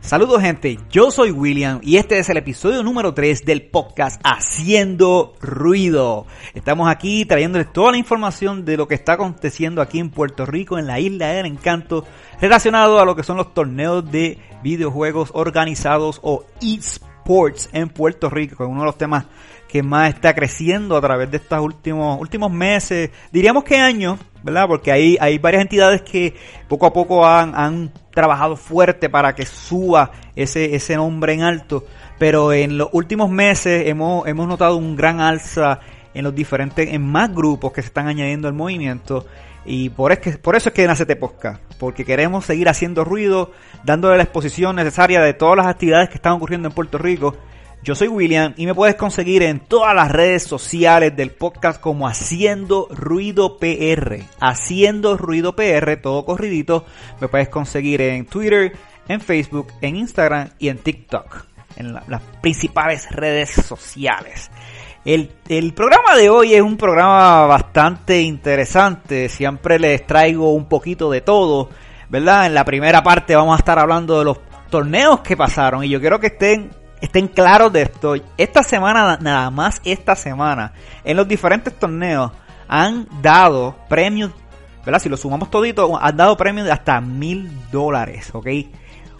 Saludos gente, yo soy William y este es el episodio número 3 del podcast Haciendo Ruido. Estamos aquí trayéndoles toda la información de lo que está aconteciendo aquí en Puerto Rico, en la isla del encanto, relacionado a lo que son los torneos de videojuegos organizados o esports en Puerto Rico, es uno de los temas que más está creciendo a través de estos últimos, últimos meses, diríamos que años, ¿verdad? Porque hay, hay varias entidades que poco a poco han, han trabajado fuerte para que suba ese, ese nombre en alto, pero en los últimos meses hemos, hemos notado un gran alza en los diferentes, en más grupos que se están añadiendo al movimiento. Y por, es que, por eso es que nace este podcast, porque queremos seguir haciendo ruido, dándole la exposición necesaria de todas las actividades que están ocurriendo en Puerto Rico yo soy William y me puedes conseguir en todas las redes sociales del podcast como Haciendo Ruido PR. Haciendo Ruido PR, todo corridito. Me puedes conseguir en Twitter, en Facebook, en Instagram y en TikTok. En las principales redes sociales. El, el, programa de hoy es un programa bastante interesante. Siempre les traigo un poquito de todo. ¿Verdad? En la primera parte vamos a estar hablando de los torneos que pasaron. Y yo quiero que estén estén claros de esto. Esta semana, nada más esta semana, en los diferentes torneos han dado premios, ¿verdad? Si lo sumamos todito, han dado premios de hasta mil dólares, ¿ok?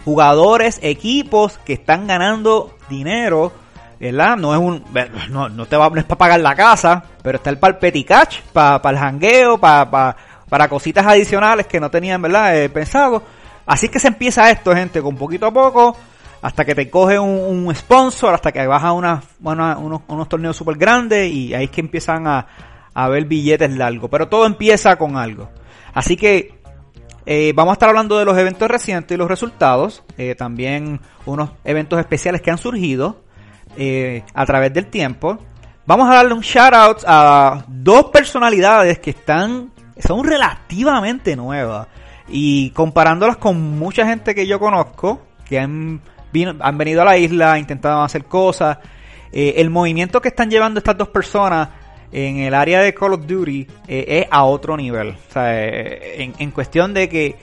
Jugadores, equipos que están ganando dinero, ¿verdad? No es un, no, no te va, no es para pagar la casa, pero está el para el catch, para, para el jangueo, para, para, cositas adicionales que no tenían, ¿verdad? Eh, pensado. Así que se empieza esto, gente, con poquito a poco hasta que te coge un, sponsor, hasta que baja una, unos, torneos súper grandes y ahí es que empiezan a, a ver billetes largos. Pero todo empieza con algo. Así que eh, vamos a estar hablando de los eventos recientes y los resultados. Eh, también unos eventos especiales que han surgido eh, a través del tiempo. Vamos a darle un shout out a dos personalidades que están, son relativamente nuevas. Y comparándolas con mucha gente que yo conozco, que han han venido a la isla, intentado hacer cosas. Eh, el movimiento que están llevando estas dos personas en el área de Call of Duty eh, es a otro nivel. O sea, eh, en, cuestión de que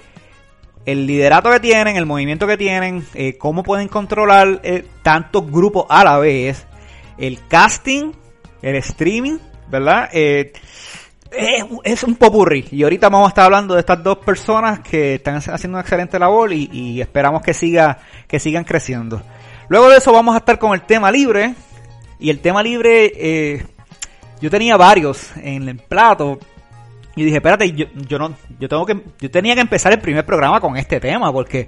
el liderato que tienen, el movimiento que tienen, cómo pueden controlar tantos grupos a la vez, el casting, el streaming, ¿verdad? Es, un popurrí. Y ahorita vamos a estar hablando de estas dos personas que están haciendo una excelente labor y, esperamos que siga que sigan creciendo. Luego de eso vamos a estar con el tema libre. Y el tema libre, eh, yo tenía varios en el plato. Y dije, espérate, yo, yo no, yo tengo que, yo tenía que empezar el primer programa con este tema, porque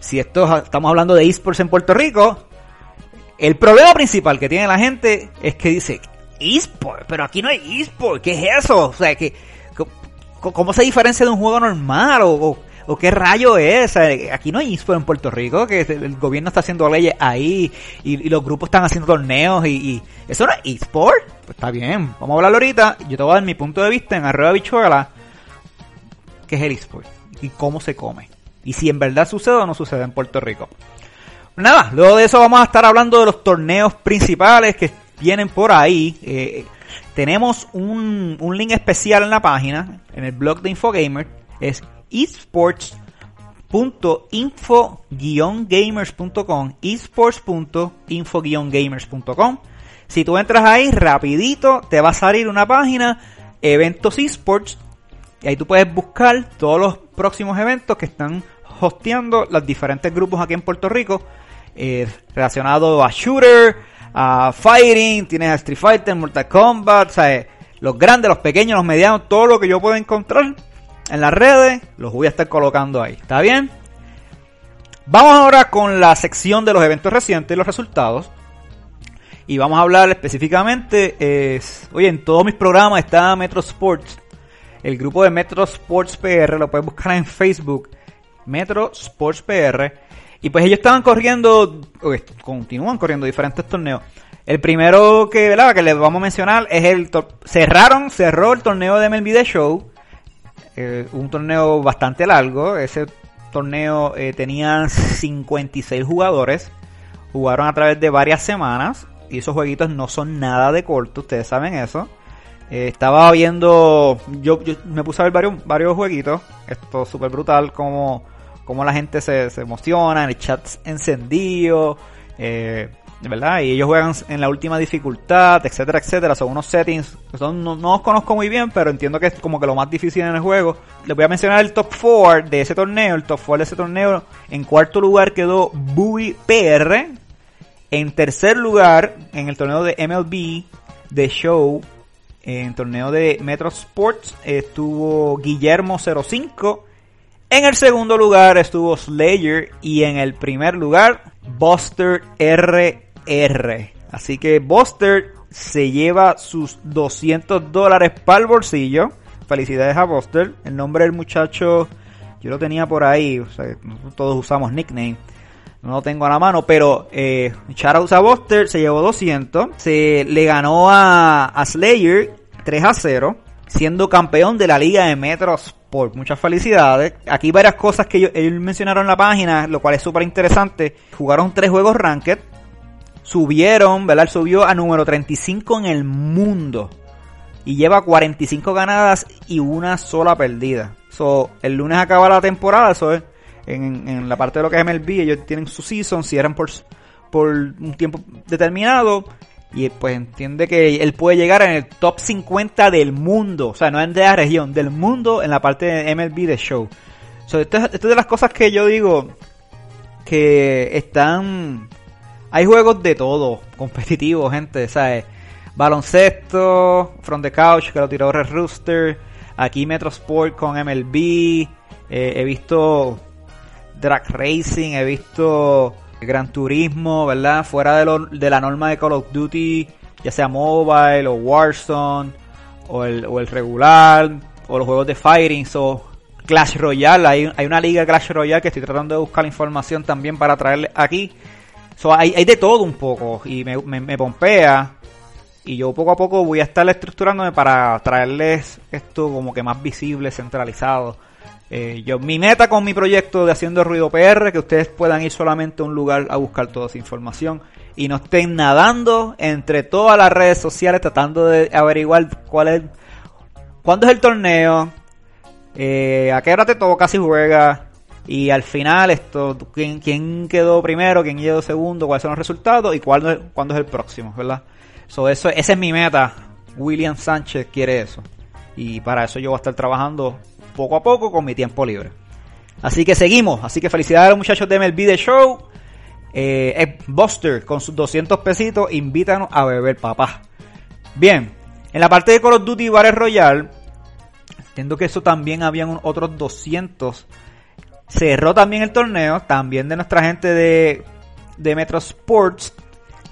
si esto estamos hablando de esports en Puerto Rico, el problema principal que tiene la gente es que dice, eSport, pero aquí no hay eSport, ¿qué es eso? O sea, que, ¿cómo se diferencia de un juego normal? ¿O, qué rayo es? aquí no hay eSport en Puerto Rico, que el gobierno está haciendo leyes ahí y, los grupos están haciendo torneos y, ¿eso no es eSport? Pues está bien, vamos a hablar ahorita. Yo te voy a dar mi punto de vista en Arroba Bichuela, que es el eSport y cómo se come. Y si en verdad sucede o no sucede en Puerto Rico. Nada, luego de eso vamos a estar hablando de los torneos principales que vienen por ahí. Eh, tenemos un, un, link especial en la página, en el blog de Infogamer, es esports.info-gamers.com esports.info-gamers.com Si tú entras ahí rapidito, te va a salir una página, eventos esports, y ahí tú puedes buscar todos los próximos eventos que están hosteando los diferentes grupos aquí en Puerto Rico eh, relacionados a shooter, a Fighting, tienes a Street Fighter, Mortal Kombat, o sea, los grandes, los pequeños, los medianos, todo lo que yo puedo encontrar en las redes, los voy a estar colocando ahí. ¿Está bien? Vamos ahora con la sección de los eventos recientes y los resultados. Y vamos a hablar específicamente, es, oye, en todos mis programas está Metro Sports. El grupo de Metro Sports PR, lo puedes buscar en Facebook. Metro Sports PR. Y pues ellos estaban corriendo, continúan corriendo diferentes torneos. El primero que, ¿verdad? que les vamos a mencionar es el... Cerraron, cerró el torneo de MLB The Show. Eh, un torneo bastante largo. Ese torneo eh, tenía 56 jugadores. Jugaron a través de varias semanas. y esos jueguitos no son nada de corto, ustedes saben eso. Eh, estaba viendo, yo, me puse a ver varios, varios jueguitos, esto es súper brutal, como, como la gente se, se emociona, el chat encendido, eh, ¿verdad? Y ellos juegan en la última dificultad, etcétera, etcétera. Son unos settings que son, no, los conozco muy bien, pero entiendo que es como que lo más difícil en el juego. Les voy a mencionar el top 4 de ese torneo. El top 4 de ese torneo. En cuarto lugar quedó Bowie PR. En tercer lugar, en el torneo de MLB de Show, en torneo de Metro Sports, estuvo Guillermo 05. En el segundo lugar estuvo Slayer y en el primer lugar Buster R R. Así que Buster se lleva sus 200 dólares para el bolsillo. Felicidades a Buster. El nombre del muchacho yo lo tenía por ahí. O sea, todos usamos nickname. No lo tengo a la mano, pero eh, shoutouts a Buster se llevó 200. Se le ganó a, Slayer 3 a 0, siendo campeón de la liga de Metros por Muchas felicidades. Aquí varias cosas que ellos, mencionaron en la página, lo cual es súper interesante. Jugaron tres juegos ranked subieron, ¿verdad? subió a número 35 en el mundo. Y lleva 45 ganadas y una sola perdida. So, el lunes acaba la temporada, eso es, en, la parte de lo que es MLB, ellos tienen su season, cierran por, por un tiempo determinado. Y pues entiende que él puede llegar en el top 50 del mundo. O sea, no de la región, del mundo en la parte de MLB de show. So, esto, esto es de las cosas que yo digo que están hay juegos de todo, competitivos, gente, ¿sabes? Baloncesto, From the Couch, que lo tiró Red Rooster. Aquí Metro Sport con MLB. Eh, he visto Drag Racing, he visto Gran Turismo, ¿verdad? Fuera de, lo, de la norma de Call of Duty, ya sea mobile o Warzone, o el, o el regular, o los juegos de Fighting, o Clash Royale. Hay, hay una liga Clash Royale que estoy tratando de buscar información también para traerle aquí. So, hay, hay, de todo un poco y me, me, pompea. Y yo poco a poco voy a estar estructurándome para traerles esto como que más visible, centralizado. Eh, yo, mi meta con mi proyecto de Haciendo Ruido PR, que ustedes puedan ir solamente a un lugar a buscar toda esa información y no estén nadando entre todas las redes sociales tratando de averiguar cuál es, cuándo es el torneo, eh, a qué hora te toca si juegas, y al final, esto, ¿quién, quién quedó primero, quién quedó segundo, cuáles son los resultados y cuándo, cuándo es el próximo, ¿verdad? So, eso, esa es mi meta. William Sánchez quiere eso. Y para eso yo voy a estar trabajando poco a poco con mi tiempo libre. Así que seguimos. Así que felicidades a los muchachos de MLB The Show. Eh, Buster con sus 200 pesitos. Invítanos a beber, papá. Bien. En la parte de Call of Duty Battle Royale. Entiendo que eso también habían otros 200 Cerró también el torneo, también de nuestra gente de, de Metro Sports.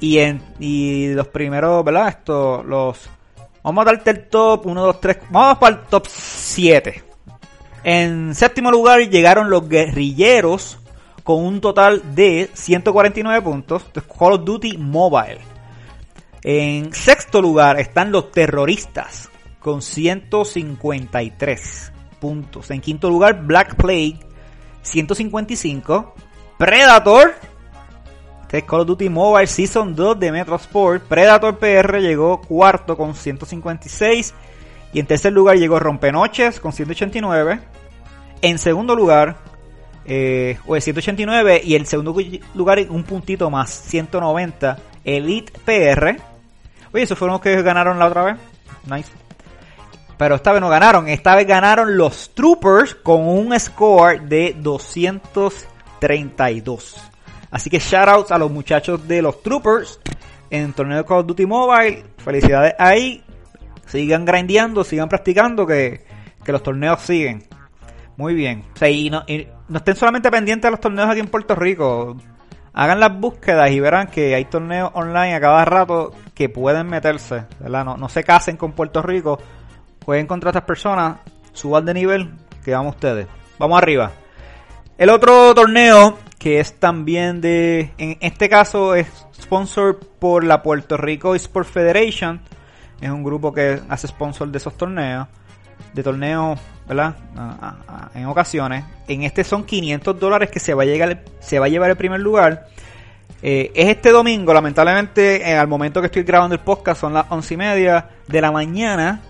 Y, en, y los primeros, ¿verdad? Esto, los... Vamos a darte el top 1, 2, 3. Vamos para el top 7. En séptimo lugar llegaron los guerrilleros con un total de 149 puntos de Call of Duty Mobile. En sexto lugar están los terroristas con 153 puntos. En quinto lugar Black Plague 155. Predator. Este es Call of Duty Mobile Season 2 de Metro Sport. Predator PR llegó cuarto con 156. Y en tercer lugar llegó Rompenoches con 189. En segundo lugar, eh, o 189. Y en segundo lugar, un puntito más, 190. Elite PR. Oye, esos fueron los que ganaron la otra vez. Nice. Pero esta vez no ganaron. Esta vez ganaron los Troopers con un score de 232. Así que shoutouts a los muchachos de los Troopers en el torneo de Call of Duty Mobile. Felicidades ahí. Sigan grindeando, sigan practicando que, los torneos siguen. Muy bien. O sea, y no, estén solamente pendientes de los torneos aquí en Puerto Rico. Hagan las búsquedas y verán que hay torneos online a cada rato que pueden meterse. ¿verdad? No, no se casen con Puerto Rico jueguen contra estas personas, suban de nivel, que vamos ustedes. Vamos arriba. El otro torneo, que es también de, en este caso es sponsor por la Puerto Rico Sport Federation, es un grupo que hace sponsor de esos torneos, de torneos, ¿verdad? en ocasiones. En este son 500 dólares que se va a llegar, se va a llevar el primer lugar. Eh, es este domingo, lamentablemente, al momento que estoy grabando el podcast son las once y media de la mañana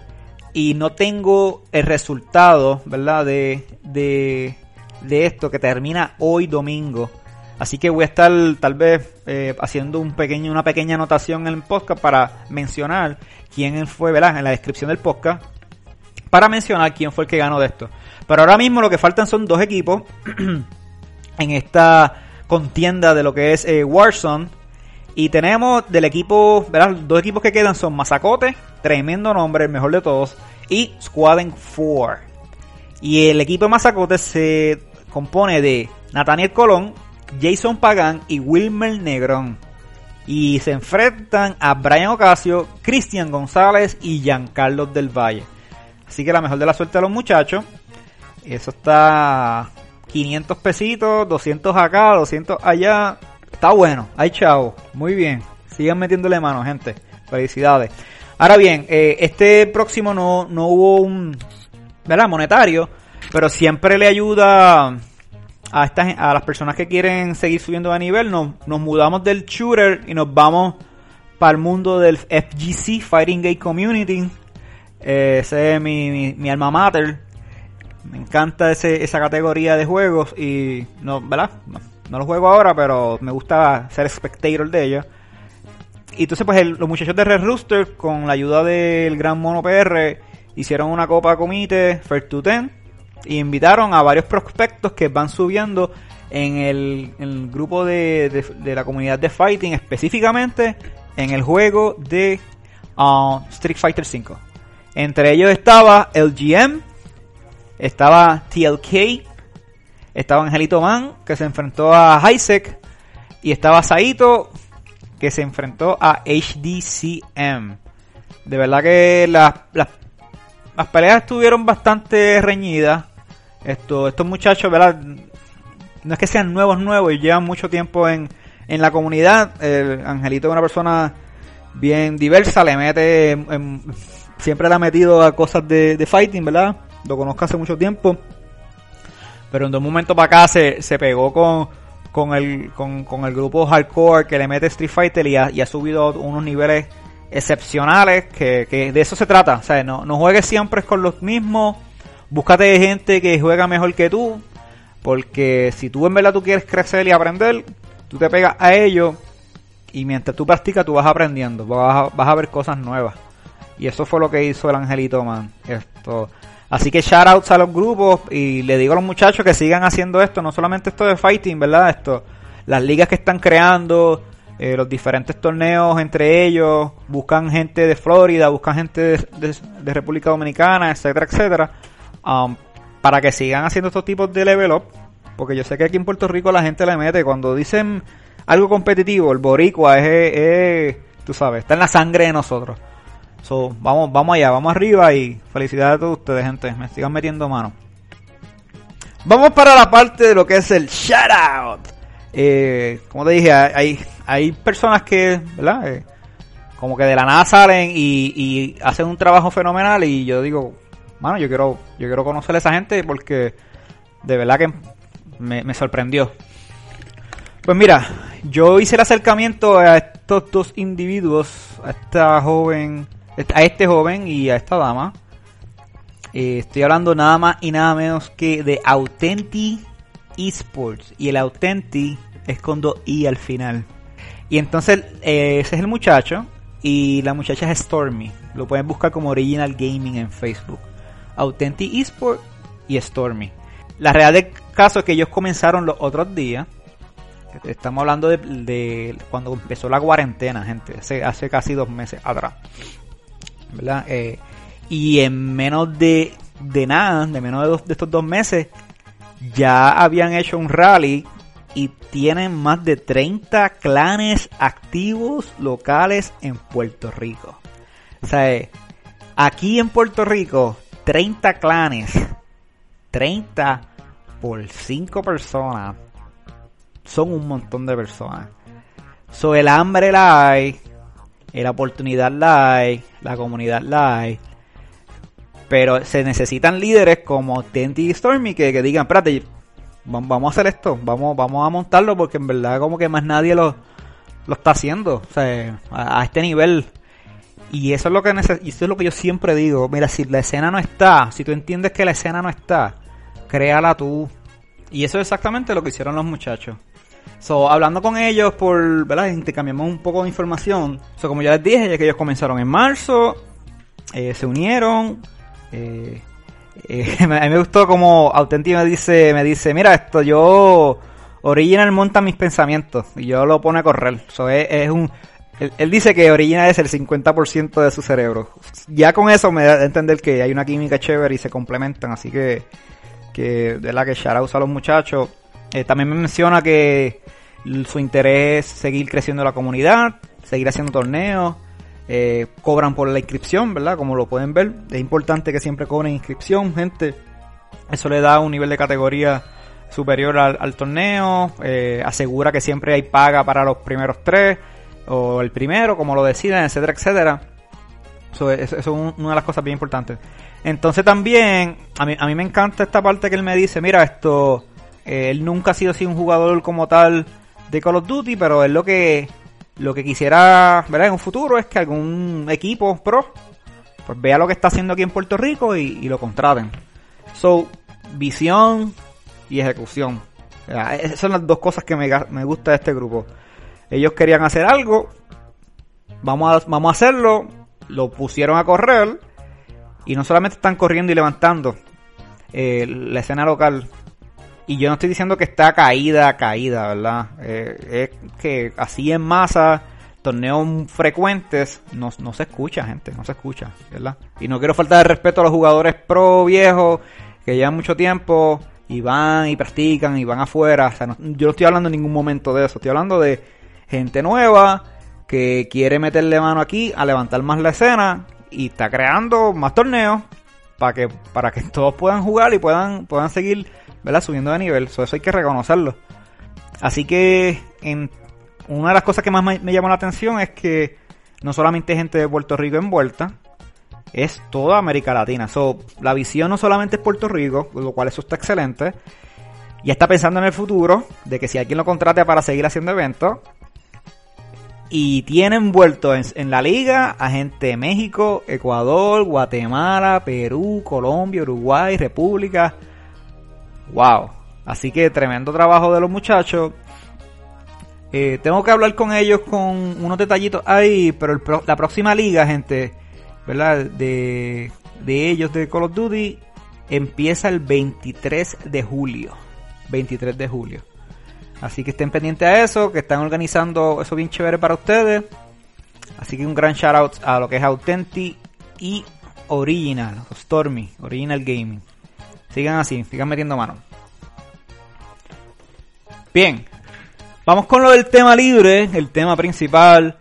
y no tengo el resultado, ¿verdad? De, de, de esto que termina hoy domingo. Así que voy a estar tal vez eh, haciendo un pequeño, una pequeña anotación en el podcast para mencionar quién fue, ¿verdad? En la descripción del podcast. Para mencionar quién fue el que ganó de esto. Pero ahora mismo lo que faltan son dos equipos en esta contienda de lo que es eh, Warzone. Y tenemos del equipo, ¿verdad? Dos equipos que quedan son Mazacote, tremendo nombre, el mejor de todos, y Squadron 4. Y el equipo de Mazacote se compone de Nathaniel Colón, Jason Pagan y Wilmer Negrón. Y se enfrentan a Brian Ocasio, Cristian González y Giancarlo del Valle. Así que la mejor de la suerte a los muchachos. Eso está 500 pesitos, 200 acá, 200 allá. Está bueno, hay chavo. Muy bien. Sigan metiéndole mano, gente. Felicidades. Ahora bien, eh, este próximo no, no hubo un, ¿verdad? Monetario, pero siempre le ayuda a, a las personas que quieren seguir subiendo de nivel. Nos, nos mudamos del shooter y nos vamos para el mundo del FGC, Fighting Game Community. Eh, ese es mi, mi alma mater. Me encanta ese, esa categoría de juegos y no, ¿verdad? No, lo juego ahora, pero me gusta ser spectator de ella. Y entonces pues los muchachos de Red Rooster con la ayuda del Gran Mono PR hicieron una copa comité First to Ten y invitaron a varios prospectos que van subiendo en el, grupo de, la comunidad de fighting, específicamente en el juego de uh, Street Fighter V. Entre ellos estaba el GM, estaba TLK, estaba Angelito Man, que se enfrentó a Hisek, y estaba Saito, que se enfrentó a HDCM. De verdad que las, las, peleas estuvieron bastante reñidas. Esto, estos muchachos, ¿verdad? No es que sean nuevos, nuevos, y llevan mucho tiempo en, en la comunidad. El Angelito es una persona bien diversa, le mete, siempre le ha metido a cosas de, de fighting, ¿verdad? lo conozco hace mucho tiempo. Pero en un momento para acá se, se pegó con, con, el, con, el grupo hardcore que le mete Street Fighter y ha, subido unos niveles excepcionales que, que, de eso se trata. O sea, no, no juegues siempre con los mismos. Búscate gente que juega mejor que tú. Porque si tú en verdad tú quieres crecer y aprender, tú te pegas a ellos. Y mientras tú practicas, tú vas aprendiendo. Vas a, vas a ver cosas nuevas. Y eso fue lo que hizo el Angelito Man. Esto. Así que shoutouts a los grupos y le digo a los muchachos que sigan haciendo esto, no solamente esto de fighting, ¿verdad? Esto, las ligas que están creando, eh, los diferentes torneos entre ellos, buscan gente de Florida, buscan gente de, República Dominicana, etcétera, etcétera, um, para que sigan haciendo estos tipos de level up, porque yo sé que aquí en Puerto Rico la gente le mete, cuando dicen algo competitivo, el boricua es, es tú sabes, está en la sangre de nosotros. So, vamos, vamos allá, vamos arriba y felicidades a todos ustedes, gente. Me sigan metiendo mano. Vamos para la parte de lo que es el shout out. Eh, como te dije, hay, hay personas que, ¿verdad? Eh, como que de la nada salen y, hacen un trabajo fenomenal y yo digo, mano, yo quiero, yo quiero conocer a esa gente porque de verdad que me, me sorprendió. Pues mira, yo hice el acercamiento a estos dos individuos, a esta joven a este joven y a esta dama. Eh, estoy hablando nada más y nada menos que de Authenti Esports. Y el Authenti es con dos I al final. Y entonces eh, ese es el muchacho. Y la muchacha es Stormy. Lo pueden buscar como Original Gaming en Facebook. Authenti Esports y Stormy. La realidad del caso es que ellos comenzaron los otros días. Estamos hablando de, cuando empezó la cuarentena, gente. hace casi dos meses atrás. Eh, y en menos de, de nada, de menos de, estos dos meses, ya habían hecho un rally y tienen más de 30 clanes activos locales en Puerto Rico. O sea, eh, aquí en Puerto Rico, 30 clanes, 30 por 5 personas, son un montón de personas. So, el hambre la hay, la oportunidad hay, la comunidad hay. Pero se necesitan líderes como Tenti y Stormy que, digan, espérate, vamos a hacer esto, vamos, a montarlo porque en verdad como que más nadie lo, está haciendo, o sea, a, este nivel. Y eso es lo que eso es lo que yo siempre digo, mira, si la escena no está, si tú entiendes que la escena no está, créala tú. Y eso es exactamente lo que hicieron los muchachos. So, hablando con ellos por, ¿verdad? Intercambiamos un poco de información. So, como ya les dije, ya que ellos comenzaron en marzo, eh, se unieron. Eh, eh, a mí me gustó como Auténtico me dice, me dice, mira esto, yo Original monta mis pensamientos y yo lo pone a correr. So, es, un, él, dice que Original es el 50% de su cerebro. Ya con eso me da a entender que hay una química chévere y se complementan, así que, que de la que Shara usa a los muchachos. También me menciona que su interés es seguir creciendo la comunidad, seguir haciendo torneos, eh, cobran por la inscripción, ¿verdad? Como lo pueden ver, es importante que siempre cobren inscripción, gente. Eso le da un nivel de categoría superior al, torneo, eh, asegura que siempre hay paga para los primeros tres, o el primero, como lo decidan, etcétera, etcétera. Eso, es una de las cosas bien importantes. Entonces también, a mí, a mí me encanta esta parte que él me dice, mira, esto, eh, él nunca ha sido así un jugador como tal de Call of Duty, pero es lo que lo que quisiera ver en un futuro es que algún equipo pro pues vea lo que está haciendo aquí en Puerto Rico y, lo contraten. So, visión y ejecución. esas son las dos cosas que me, me gusta de este grupo. Ellos querían hacer algo, vamos a, vamos a hacerlo, lo pusieron a correr y no solamente están corriendo y levantando eh, la escena local, y yo no estoy diciendo que está caída, caída, ¿verdad? Eh, es que así en masa, torneos frecuentes, no, se escucha, gente, no se escucha, ¿verdad? Y no quiero faltar de respeto a los jugadores pro viejos que llevan mucho tiempo y van y practican y van afuera. O sea, yo no estoy hablando en ningún momento de eso, estoy hablando de gente nueva que quiere meterle mano aquí a levantar más la escena y está creando más torneos para que, para que todos puedan jugar y puedan, puedan seguir ¿verdad? Subiendo de nivel, eso hay que reconocerlo. Así que en, una de las cosas que más me, llamó la atención es que no solamente hay gente de Puerto Rico envuelta, es toda América Latina. So, la visión no solamente es Puerto Rico, lo cual eso está excelente. Ya está pensando en el futuro, de que si alguien lo contrate para seguir haciendo eventos, y tiene envuelto en, en, la liga a gente de México, Ecuador, Guatemala, Perú, Colombia, Uruguay, República, Wow. Así que tremendo trabajo de los muchachos. Eh, tengo que hablar con ellos con unos detallitos ahí, pero la próxima liga, gente, ¿verdad? De, de ellos de Call of Duty empieza el 23 de julio. 23 de julio. Así que estén pendientes a eso, que están organizando eso bien chévere para ustedes. Así que un gran shout out a lo que es Authentic y Original, Stormy, Original Gaming. Sigan así, sigan metiendo mano. Bien, vamos con lo del tema libre, el tema principal.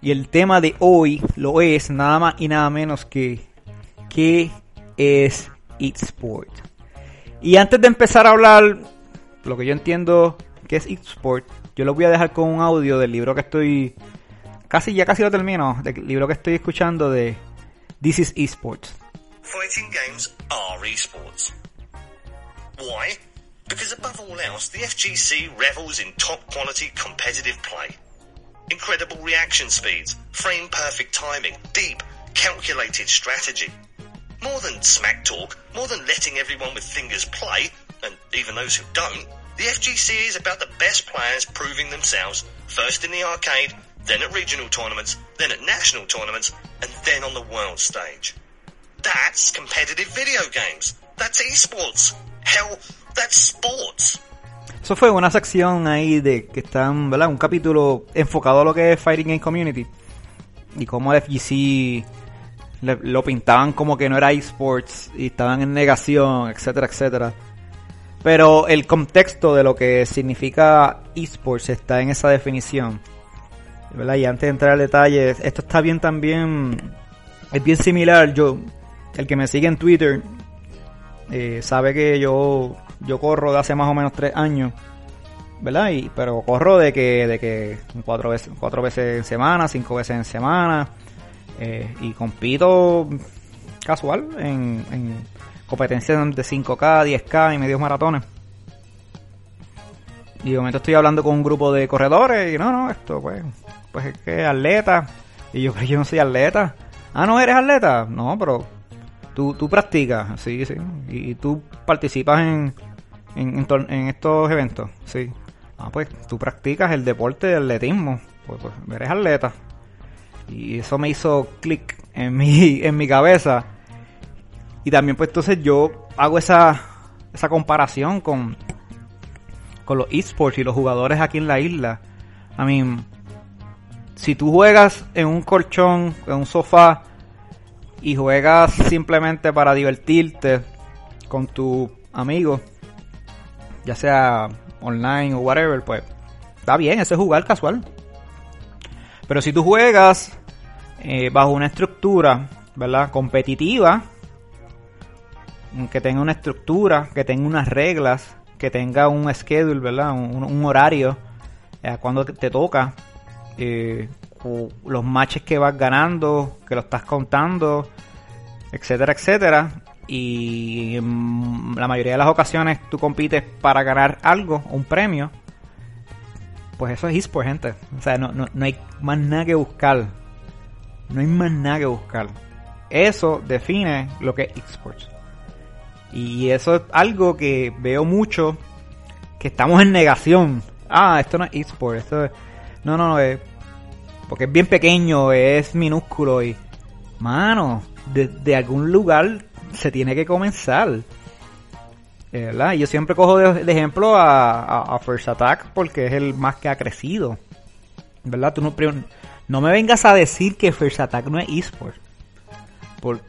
Y el tema de hoy lo es nada más y nada menos que ¿qué es eSport? Y antes de empezar a hablar lo que yo entiendo que es eSport, yo lo voy a dejar con un audio del libro que estoy casi ya casi lo termino, del libro que estoy escuchando de This is eSports. Fighting games are esports. Why? Because above all else, the FGC revels in top quality competitive play. Incredible reaction speeds, frame perfect timing, deep, calculated strategy. More than smack talk, more than letting everyone with fingers play, and even those who don't, the FGC is about the best players proving themselves, first in the arcade, then at regional tournaments, then at national tournaments, and then on the world stage. That's competitive video games. That's esports. Hell, that's sports. Eso fue una sección ahí de que están, ¿verdad? Un capítulo enfocado a lo que es Fighting Game Community. Y cómo el FGC lo pintaban como que no era esports y estaban en negación, etcétera, etcétera. Pero el contexto de lo que significa esports está en esa definición. ¿verdad? Y antes de entrar al detalle, esto está bien también, es bien similar. Yo, el que me sigue en Twitter eh, sabe que yo, yo corro de hace más o menos tres años. ¿verdad? Y, pero corro de que, de que cuatro veces, cuatro veces en semana, cinco veces en semana. Eh, y compito casual en, en competencias de 5K, 10K y medios maratones. Y de momento estoy hablando con un grupo de corredores y no, no, esto pues, pues es que atleta. Y yo, pero yo no soy atleta. Ah, no eres atleta. No, pero tú, tú practicas, sí, sí. Y, tú participas en, en, en, estos eventos, sí. Ah, pues tú practicas el deporte de atletismo. Pues, pues eres atleta. Y eso me hizo clic en mi, en mi cabeza. Y también pues entonces yo hago esa, esa comparación con, con los esports y los jugadores aquí en la isla. I mean, si tú juegas en un colchón, en un sofá, y juegas simplemente para divertirte con tu amigo, ya sea online o whatever, pues está bien, ese es jugar casual. Pero si tú juegas eh, bajo una estructura, ¿verdad? Competitiva, que tenga una estructura, que tenga unas reglas, que tenga un schedule, ¿verdad? Un, horario, eh, cuando te toca, eh, los matches que vas ganando, que lo estás contando, etcétera, etcétera. Y en la mayoría de las ocasiones tú compites para ganar algo, un premio. Pues eso es eSport, gente. O sea, no, no, no hay más nada que buscar. No hay más nada que buscar. Eso define lo que es eSports. Y eso es algo que veo mucho que estamos en negación. Ah, esto no es eSport, esto es... No, no, no, es... Porque es bien pequeño, es minúsculo y... Mano, de, algún lugar se tiene que comenzar. ¿verdad? Y yo siempre cojo de, ejemplo a, First Attack porque es el más que ha crecido. ¿Verdad? Tú no, no me vengas a decir que First Attack no es eSport. Por,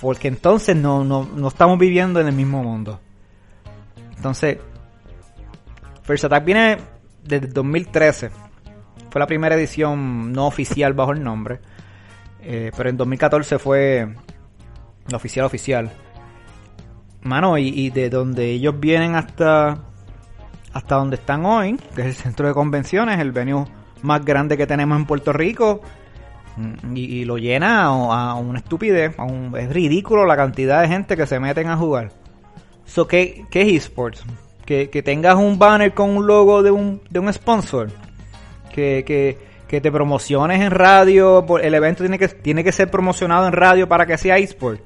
porque entonces no, no, no estamos viviendo en el mismo mundo. Entonces, First Attack viene desde 2013. Fue la primera edición no oficial bajo el nombre. Eh, pero en 2014 fue la oficial oficial. Mano, y, de donde ellos vienen hasta hasta donde están hoy, que es el centro de convenciones, el venue más grande que tenemos en Puerto Rico, mm, y, lo llena a, una estupidez, es ridículo la cantidad de gente que se meten a jugar. So, ¿qué, qué es esports? Que, que tengas un banner con un logo de un, de un sponsor, que, que, que te promociones en radio, el evento tiene que, tiene que ser promocionado en radio para que sea eSport.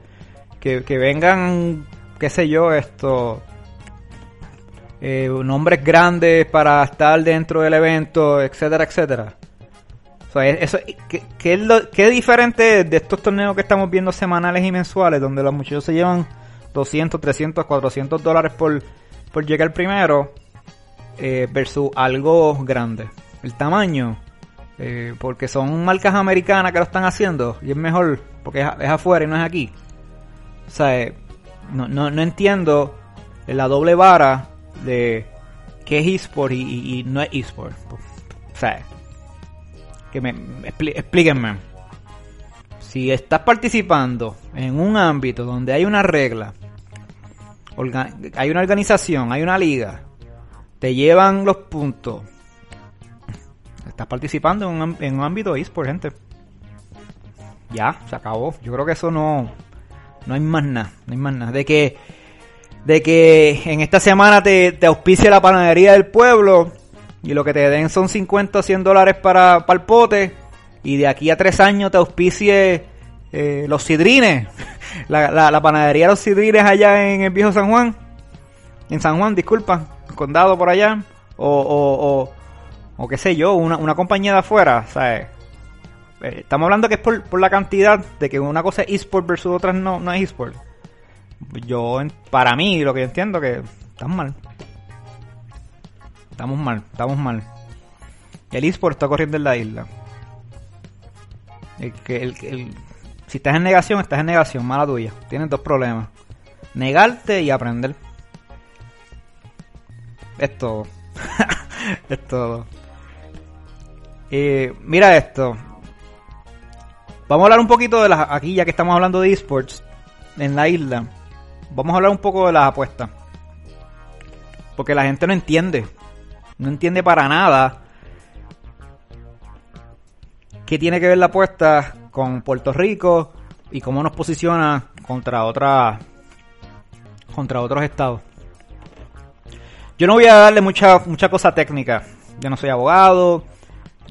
Que, vengan, qué sé yo, esto, eh, nombres grandes para estar dentro del evento, etcétera, etcétera. eso, ¿qué, es lo, ¿Qué diferente de estos torneos que estamos viendo semanales y mensuales, donde los muchachos se llevan 200, 300, 400 dólares por, por llegar primero, eh, versus algo grande? El tamaño eh, porque son marcas americanas que lo están haciendo y es mejor porque es, afuera y no es aquí. O sea, eh, no, no, no, entiendo la doble vara de qué es eSport y, no es eSport. O sea, que me, explíquenme. Si estás participando en un ámbito donde hay una regla, hay una organización, hay una liga, te llevan los puntos, estás participando en un, en un ámbito eSport, gente. Ya, se acabó. Yo creo que eso no, no hay más nada, no hay más nada. De que, de que en esta semana te, te auspicie la panadería del pueblo y lo que te den son 50 o 100 dólares para, para el pote y de aquí a tres años te auspicie eh, los sidrines, la, la, panadería de los sidrines allá en el viejo San Juan, en San Juan, disculpa, condado por allá, o, o o qué sé yo, una, una compañía de afuera, ¿sabes? Eh, estamos hablando que es por, la cantidad de que una cosa es eSport versus otras no, no es eSport. Yo, para mí, lo que yo entiendo que estamos mal. Estamos mal, estamos mal. El eSport está corriendo en la isla. El, el, el, si estás en negación, estás en negación, mala tuya. Tienes dos problemas. Negarte y aprender. Es todo. es todo. Eh, mira esto. Vamos a hablar un poquito de las. Aquí, ya que estamos hablando de esports en la isla, vamos a hablar un poco de las apuestas. Porque la gente no entiende. No entiende para nada qué tiene que ver la apuesta con Puerto Rico y cómo nos posiciona contra otra contra otros estados. Yo no voy a darle mucha, mucha cosa técnica. Yo no soy abogado.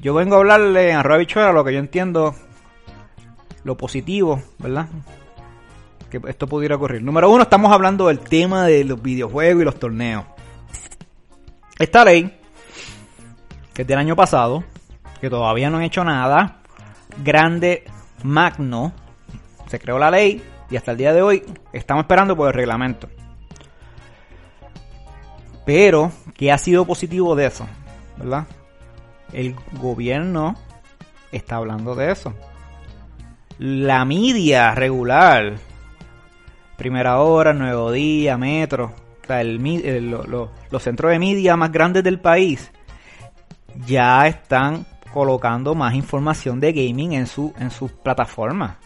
Yo vengo a hablarle en arroba bichuela lo que yo entiendo, lo positivo, ¿verdad? Que esto pudiera ocurrir. Número uno, estamos hablando del tema de los videojuegos y los torneos. Esta ley, que es del año pasado, que todavía no han hecho nada, grande, magno, se creó la ley y hasta el día de hoy estamos esperando por el reglamento. Pero, ¿qué ha sido positivo de eso? ¿Verdad? El gobierno está hablando de eso. La media regular, Primera Hora, Nuevo Día, Metro, los centros de media más grandes del país, ya están colocando más información de gaming en su en sus plataformas.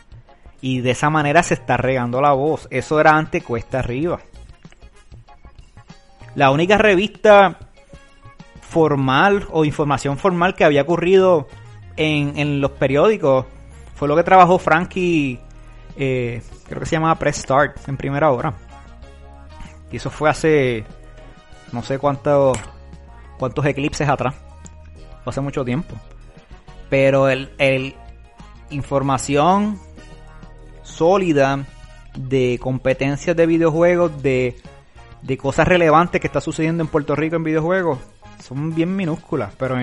Y de esa manera se está regando la voz. Eso era antes cuesta arriba. La única revista formal o información formal que había ocurrido en, los periódicos fue lo que trabajó Frankie, eh, creo que se llamaba Press Start en primera hora. Y eso fue hace no sé cuántos cuántos eclipses atrás. hace mucho tiempo. Pero el, el información sólida de competencias de videojuegos, de, de cosas relevantes que está sucediendo en Puerto Rico en videojuegos, son bien minúsculas. Pero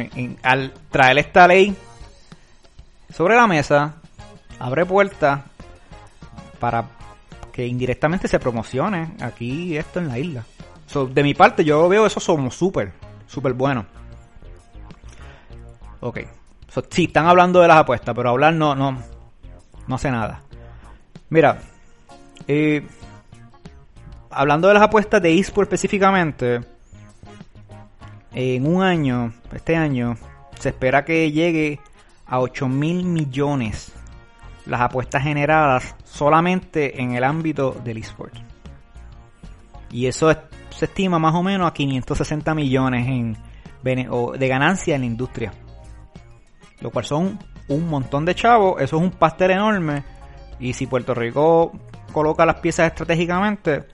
al traer esta ley sobre la mesa, abre puertas para que indirectamente se promocione aquí esto en la isla. de mi parte, yo veo eso como súper, súper bueno. Ok, sí, están hablando de las apuestas, pero hablar no, no, no sé nada. Mira, eh, hablando de las apuestas de eSport específicamente, en un año, este año, se espera que llegue a 8 mil millones las apuestas generadas solamente en el ámbito del eSport. Y eso se estima más o menos a 560 millones en, de ganancia en la industria lo cual son un montón de chavos, eso es un pastel enorme y si Puerto Rico coloca las piezas estratégicamente,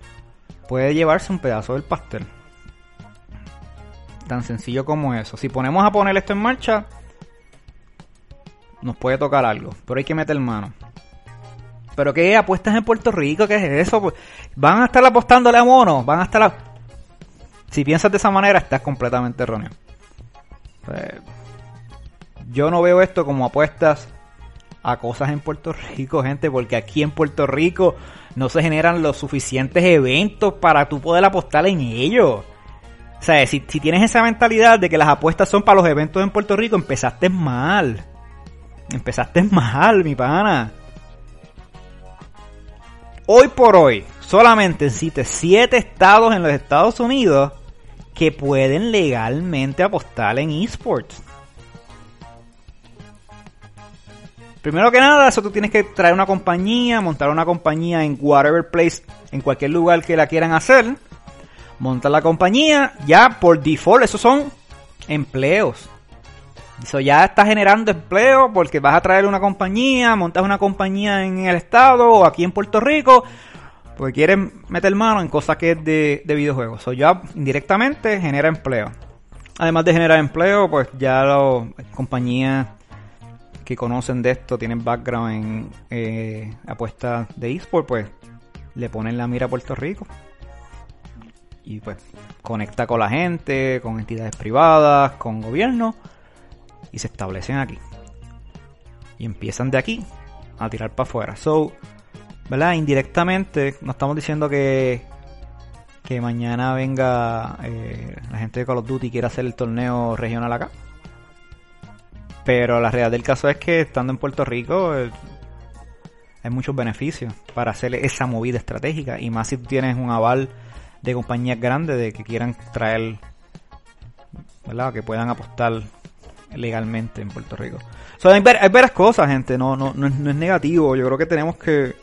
puede llevarse un pedazo del pastel. Tan sencillo como eso. Si ponemos a poner esto en marcha, nos puede tocar algo, pero hay que meter mano. ¿Pero qué apuestas en Puerto Rico? ¿Qué es eso? Pues, ¿Van a estar apostándole a monos? ¿Van a estar Si piensas de esa manera, estás completamente erróneo. Pues, yo no veo esto como apuestas a cosas en Puerto Rico, gente, porque aquí en Puerto Rico no se generan los suficientes eventos para tú poder apostar en ellos. O sea, si, tienes esa mentalidad de que las apuestas son para los eventos en Puerto Rico, empezaste mal. Empezaste mal, mi pana. Hoy por hoy, solamente existen 7 estados en los Estados Unidos que pueden legalmente apostar en esports. Primero que nada, eso tú tienes que traer una compañía, montar una compañía en whatever place, en cualquier lugar que la quieran hacer. Montar la compañía, ya por default, esos son empleos. Eso ya está generando empleo porque vas a traer una compañía, montas una compañía en el estado o aquí en Puerto Rico, porque quieren meter mano en cosas que es de, de videojuegos. Eso ya indirectamente genera empleo. Además de generar empleo, pues ya las compañías que conocen de esto, tienen background en eh, apuestas de eSport, pues le ponen la mira a Puerto Rico. Y pues conecta con la gente, con entidades privadas, con gobierno, y se establecen aquí. Y empiezan de aquí a tirar para afuera. So, ¿verdad? Indirectamente, no estamos diciendo que, que mañana venga eh, la gente de Call of Duty y quiera hacer el torneo regional acá. Pero la realidad del caso es que estando en Puerto Rico eh, hay muchos beneficios para hacer esa movida estratégica. Y más si tú tienes un aval de compañías grandes de que quieran traer, ¿verdad? Que puedan apostar legalmente en Puerto Rico. hay, varias cosas, gente. No, no, no, es, negativo. Yo creo que tenemos que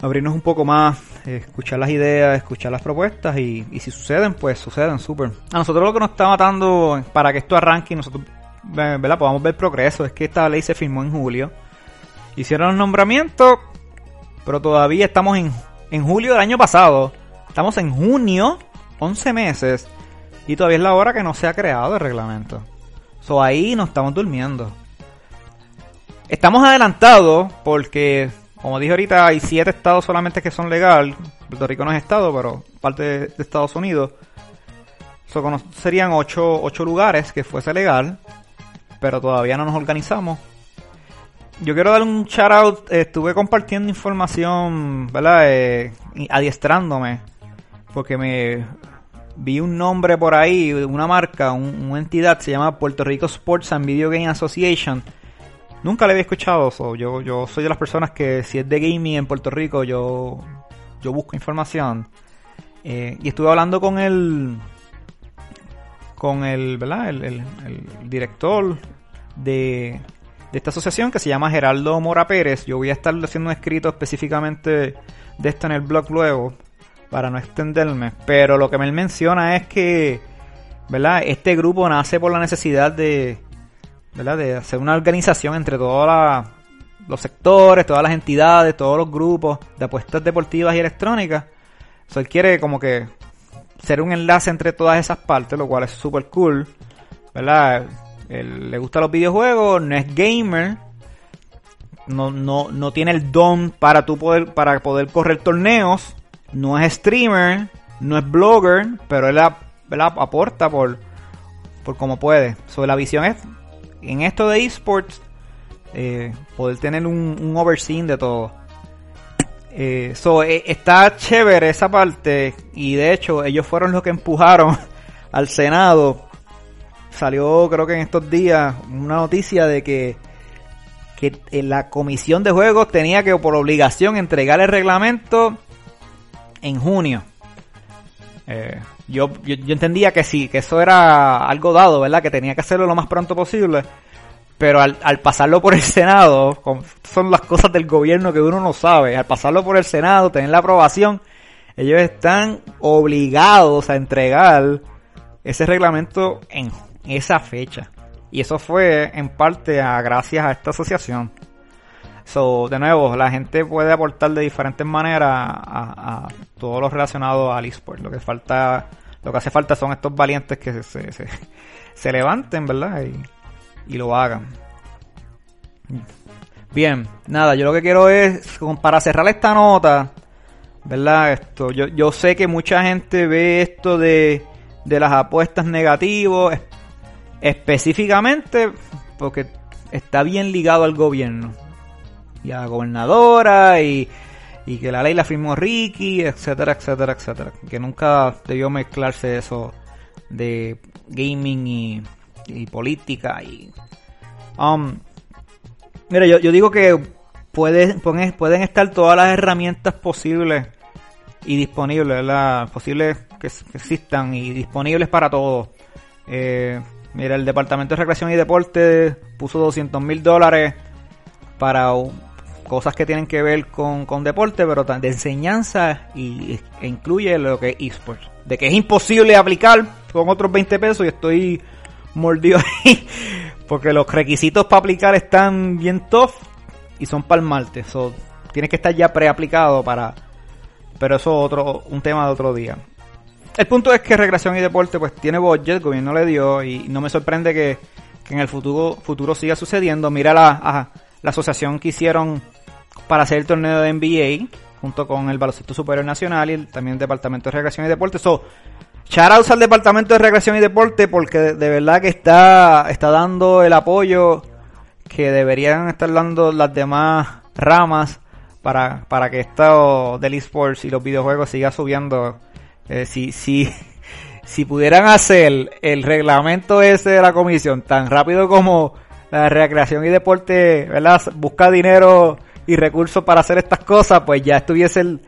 abrirnos un poco más, escuchar las ideas, escuchar las propuestas y, y si suceden, pues suceden, súper. A nosotros lo que nos está matando para que esto arranque nosotros ¿verdad? podamos ver progreso es que esta ley se firmó en julio. Hicieron los nombramientos, pero todavía estamos en, en julio del año pasado. Estamos en junio 11 meses y todavía es la hora que no se ha creado el reglamento. So ahí nos estamos durmiendo. Estamos adelantados porque, como dije ahorita, hay 7 estados solamente que son legal. Puerto Rico no es estado, pero parte de, Estados Unidos. So, serían 8, 8 lugares que fuese legal, pero todavía no nos organizamos yo quiero dar un shout out. Estuve compartiendo información, ¿verdad? Eh, adiestrándome. Porque me vi un nombre por ahí, una marca, una entidad, se llama Puerto Rico Sports and Video Game Association. Nunca le había escuchado eso. Yo, yo soy de las personas que si es de gaming en Puerto Rico, yo, yo busco información. Eh, y estuve hablando con el con el, ¿verdad? el director de de esta asociación que se llama Geraldo Mora Pérez. Yo voy a estar haciendo un escrito específicamente de esto en el blog luego para no extenderme. Pero lo que me menciona es que, ¿verdad? Este grupo nace por la necesidad de, ¿verdad? De hacer una organización entre todos los sectores, todas las entidades, todos los grupos de apuestas deportivas y electrónicas. Él quiere como que ser un enlace entre todas esas partes, lo cual es súper cool, ¿verdad? le gusta los videojuegos, no es gamer, no, no, no tiene el don para, tu poder, para poder correr torneos, no es streamer, no es blogger, pero él, aporta por, por como puede. Sobre la visión es, en esto de esports, eh, poder tener un, un de todo. Eh, eh, está chévere esa parte y de hecho ellos fueron los que empujaron al Senado salió creo que en estos días una noticia de que, que la comisión de juegos tenía que por obligación entregar el reglamento en junio. Eh, yo, yo, entendía que sí, que eso era algo dado, ¿verdad? Que tenía que hacerlo lo más pronto posible. Pero al, pasarlo por el Senado, son las cosas del gobierno que uno no sabe. Al pasarlo por el Senado, tener la aprobación, ellos están obligados a entregar ese reglamento en esa fecha. Y eso fue en parte a, gracias a esta asociación. So, de nuevo, la gente puede aportar de diferentes maneras a, todo lo relacionado al eSport. Lo que falta, lo que hace falta son estos valientes que se, se, levanten, ¿verdad? Y, y, lo hagan. Bien, nada, yo lo que quiero es, para cerrar esta nota, ¿verdad? Esto, yo, yo sé que mucha gente ve esto de, de las apuestas negativos, Específicamente porque está bien ligado al gobierno y gobernadora y, que la ley la firmó Ricky, etcétera, etcétera, etcétera. Que nunca debió mezclarse eso de gaming y, política y... Um, mira, yo, yo digo que pueden, pueden estar todas las herramientas posibles y disponibles, ¿verdad? Posibles que, existan y disponibles para todos. Eh, Mira, el Departamento de Recreación y Deporte puso 200 mil dólares para cosas que tienen que ver con, con deporte, pero de enseñanza y, e incluye lo que es esports. De que es imposible aplicar con otros 20 pesos y estoy mordido ahí. Porque los requisitos para aplicar están bien tough y son para el martes. So, tienes que estar ya preaplicado para... Pero eso es otro, un tema de otro día. El punto es que Recreación y Deporte pues tiene budget, el gobierno le dio y no me sorprende que, en el futuro, futuro siga sucediendo. Mira la, la asociación que hicieron para hacer el torneo de NBA junto con el Baloncesto Superior Nacional y también el Departamento de Recreación y Deporte. So, shout al Departamento de Recreación y Deporte porque de verdad que está, está dando el apoyo que deberían estar dando las demás ramas para, para que esto del esports y los videojuegos siga subiendo eh, si, si, si pudieran hacer el reglamento ese de la comisión tan rápido como la recreación y deporte, ¿verdad? Busca dinero y recursos para hacer estas cosas, pues ya estuviese el,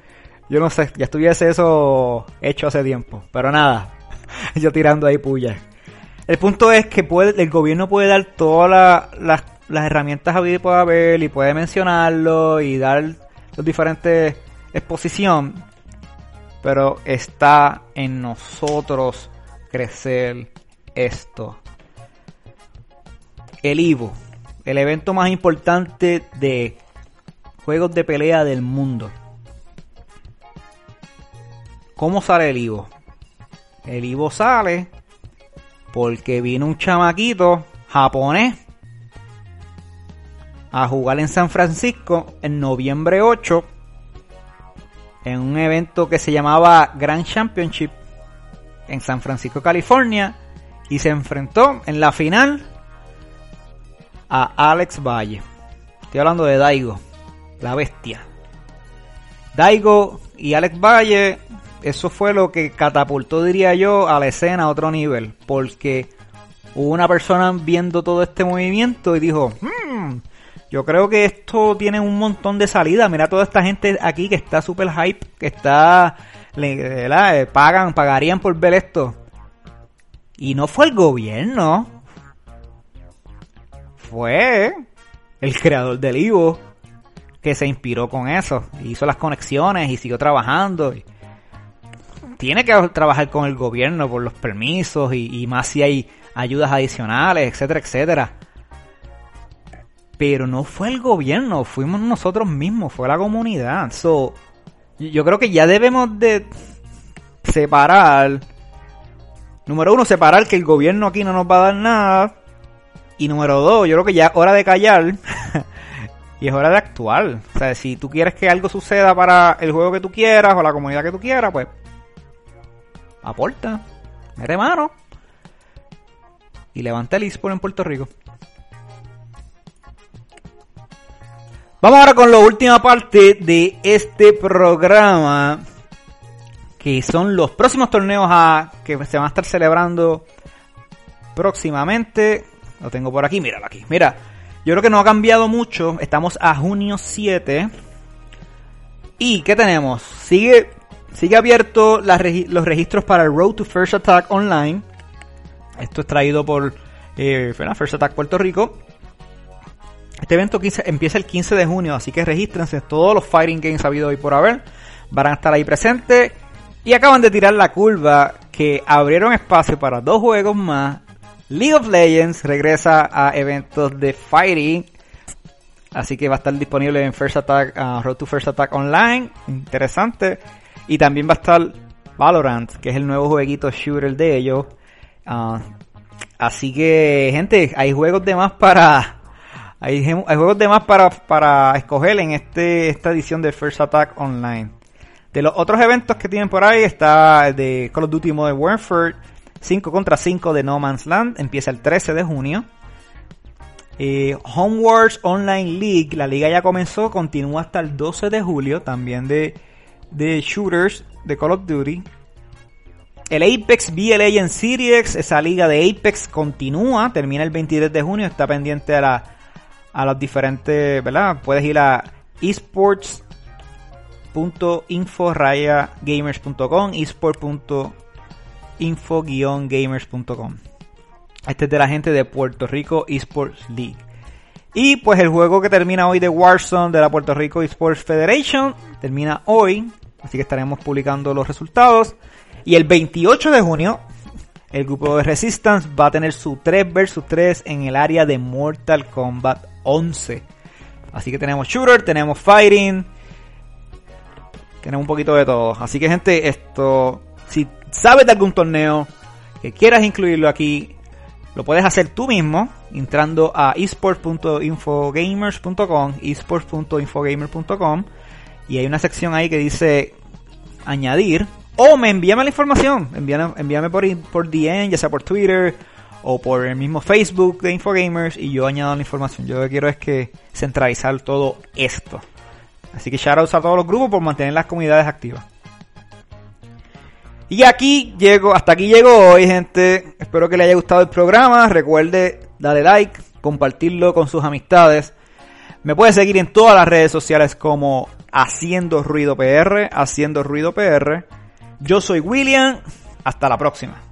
yo no sé, ya estuviese eso hecho hace tiempo. Pero nada, yo tirando ahí puya. El punto es que puede, el gobierno puede dar todas las, las herramientas a y puede haber y puede mencionarlo y dar los diferentes exposición, pero está en nosotros crecer esto. El Ivo, el evento más importante de juegos de pelea del mundo. ¿Cómo sale el Ivo? el Ivo sale porque vino un chamaquito japonés a jugar en San Francisco en noviembre 8 en un evento que se llamaba Grand Championship en San Francisco, California y se enfrentó en la final a Alex Valle. Estoy hablando de Daigo, la bestia. Daigo y Alex Valle, eso fue lo que catapultó, diría yo, a la escena a otro nivel. Porque hubo una persona viendo todo este movimiento y dijo, hmm, yo creo que esto tiene un montón de salida. Mira toda esta gente aquí que está super hype, que está, ¿verdad? Eh, pagan, pagarían por ver esto. Y no fue el gobierno. Fue el creador del Ivo que se inspiró con eso. Hizo las conexiones y siguió trabajando. Tiene que trabajar con el gobierno por los permisos y, y más si hay ayudas adicionales, etcétera, etcétera. Pero no fue el gobierno, fuimos nosotros mismos, fue la comunidad. So, yo creo que ya debemos de separar. Número uno, separar que el gobierno aquí no nos va a dar nada. Y número dos, yo creo que ya es hora de callar. y es hora de actuar. O sea, si tú quieres que algo suceda para el juego que tú quieras o la comunidad que tú quieras, pues aporta, mete mano y levanta el eSport en Puerto Rico. Vamos ahora con la última parte de este programa. Que son los próximos torneos a, que se van a estar celebrando próximamente. Lo tengo por aquí, míralo aquí. Mira, yo creo que no ha cambiado mucho. Estamos a junio 7. ¿Y qué tenemos? Sigue, sigue abierto los registros para el Road to First Attack Online. Esto es traído por eh, First Attack Puerto Rico. Este evento empieza el 15 de junio, así que regístrense. Todos los Fighting Games habido hoy por haber van a estar ahí presentes. Y acaban de tirar la curva que abrieron espacio para dos juegos más. League of Legends regresa a eventos de Fighting. Así que va a estar disponible en First Attack, uh, Road to First Attack Online. Interesante. Y también va a estar Valorant, que es el nuevo jueguito shooter de ellos. Uh, así que, gente, hay juegos de más para hay, juegos de más para, para escoger en este, esta edición de First Attack Online. De los otros eventos que tienen por ahí está el de Call of Duty Modern Warfare 5 contra 5 de No Man's Land. Empieza el 13 de junio. Eh, Wars Online League, la liga ya comenzó, continúa hasta el 12 de julio, también de, de shooters de Call of Duty. El Apex BLA en Series, esa liga de Apex continúa, termina el 23 de junio, está pendiente a la a los diferentes, ¿verdad? Puedes ir a esports.info-gamers.com, esport.info-gamers.com. Este es de la gente de Puerto Rico Esports League. Y pues el juego que termina hoy de Warzone de la Puerto Rico Esports Federation termina hoy. Así que estaremos publicando los resultados. Y el 28 de junio el grupo de Resistance va a tener su 3 vs 3 en el área de Mortal Kombat 11. Así que tenemos shooter, tenemos fighting, tenemos un poquito de todo. Así que gente, esto, si sabes de algún torneo que quieras incluirlo aquí, lo puedes hacer tú mismo entrando a esports.infogamers.com, esports.infogamers.com y hay una sección ahí que dice añadir o me envíame la información, envíame, envíame por, por DM, ya sea por Twitter o por el mismo Facebook de Infogamers y yo añado la información. Yo lo que quiero es que centralizar todo esto. Así que shoutouts a todos los grupos por mantener las comunidades activas. Y aquí llego, hasta aquí llego hoy, gente. Espero que les haya gustado el programa. Recuerde darle like, compartirlo con sus amistades. Me puede seguir en todas las redes sociales como Haciendo Ruido PR, Haciendo Ruido PR. Yo soy William, hasta la próxima.